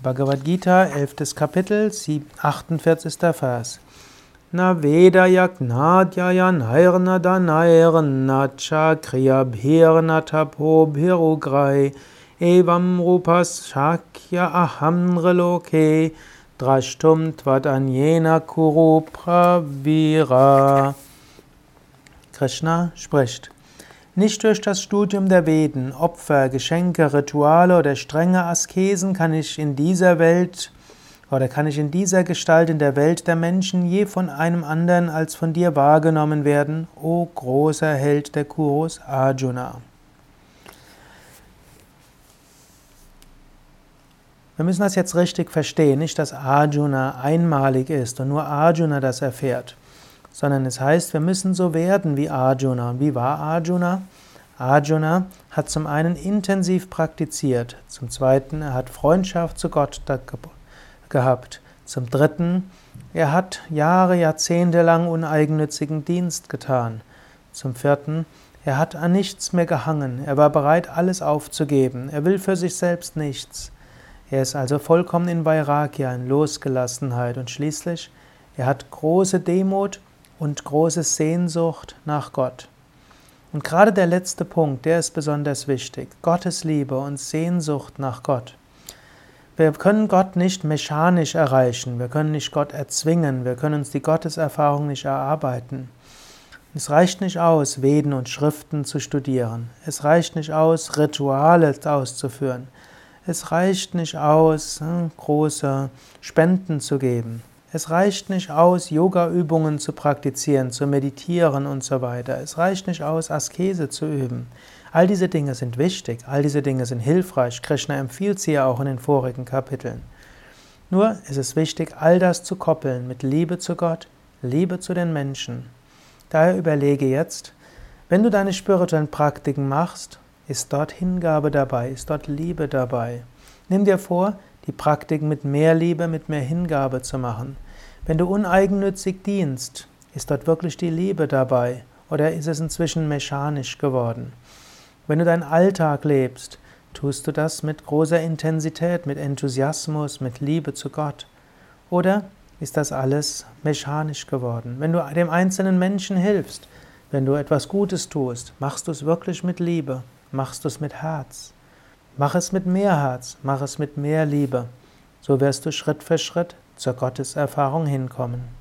Bhagavad Gita, 11. Kapitel, 48. Vers. Na Veda Yagnadhyaya Nairna Danairna Chakriyabhirna Tapobhirugrai Evam Rupas Shakya Ahamraloke Drashtum Tvadanyena Kuru Pravira. Krishna spricht. Nicht durch das Studium der Veden, Opfer, Geschenke, Rituale oder strenge Askesen kann ich in dieser Welt oder kann ich in dieser Gestalt in der Welt der Menschen je von einem anderen als von dir wahrgenommen werden, o großer Held der Kurus Arjuna. Wir müssen das jetzt richtig verstehen, nicht dass Arjuna einmalig ist und nur Arjuna das erfährt sondern es heißt, wir müssen so werden wie Arjuna. Und wie war Arjuna? Arjuna hat zum einen intensiv praktiziert, zum zweiten, er hat Freundschaft zu Gott gehabt, zum dritten, er hat Jahre, Jahrzehnte lang uneigennützigen Dienst getan, zum vierten, er hat an nichts mehr gehangen, er war bereit, alles aufzugeben, er will für sich selbst nichts. Er ist also vollkommen in Vairagya, in Losgelassenheit und schließlich, er hat große Demut und große Sehnsucht nach Gott. Und gerade der letzte Punkt, der ist besonders wichtig. Gottes Liebe und Sehnsucht nach Gott. Wir können Gott nicht mechanisch erreichen, wir können nicht Gott erzwingen, wir können uns die Gotteserfahrung nicht erarbeiten. Es reicht nicht aus, Veden und Schriften zu studieren. Es reicht nicht aus, Rituale auszuführen. Es reicht nicht aus, hm, große Spenden zu geben. Es reicht nicht aus, Yoga-Übungen zu praktizieren, zu meditieren und so weiter. Es reicht nicht aus, Askese zu üben. All diese Dinge sind wichtig, all diese Dinge sind hilfreich. Krishna empfiehlt sie ja auch in den vorigen Kapiteln. Nur ist es wichtig, all das zu koppeln mit Liebe zu Gott, Liebe zu den Menschen. Daher überlege jetzt, wenn du deine spirituellen Praktiken machst, ist dort Hingabe dabei, ist dort Liebe dabei. Nimm dir vor, die Praktiken mit mehr Liebe, mit mehr Hingabe zu machen. Wenn du uneigennützig dienst, ist dort wirklich die Liebe dabei oder ist es inzwischen mechanisch geworden? Wenn du deinen Alltag lebst, tust du das mit großer Intensität, mit Enthusiasmus, mit Liebe zu Gott? Oder ist das alles mechanisch geworden? Wenn du dem einzelnen Menschen hilfst, wenn du etwas Gutes tust, machst du es wirklich mit Liebe, machst du es mit Herz. Mach es mit mehr Herz, mach es mit mehr Liebe. So wirst du Schritt für Schritt zur Gotteserfahrung hinkommen.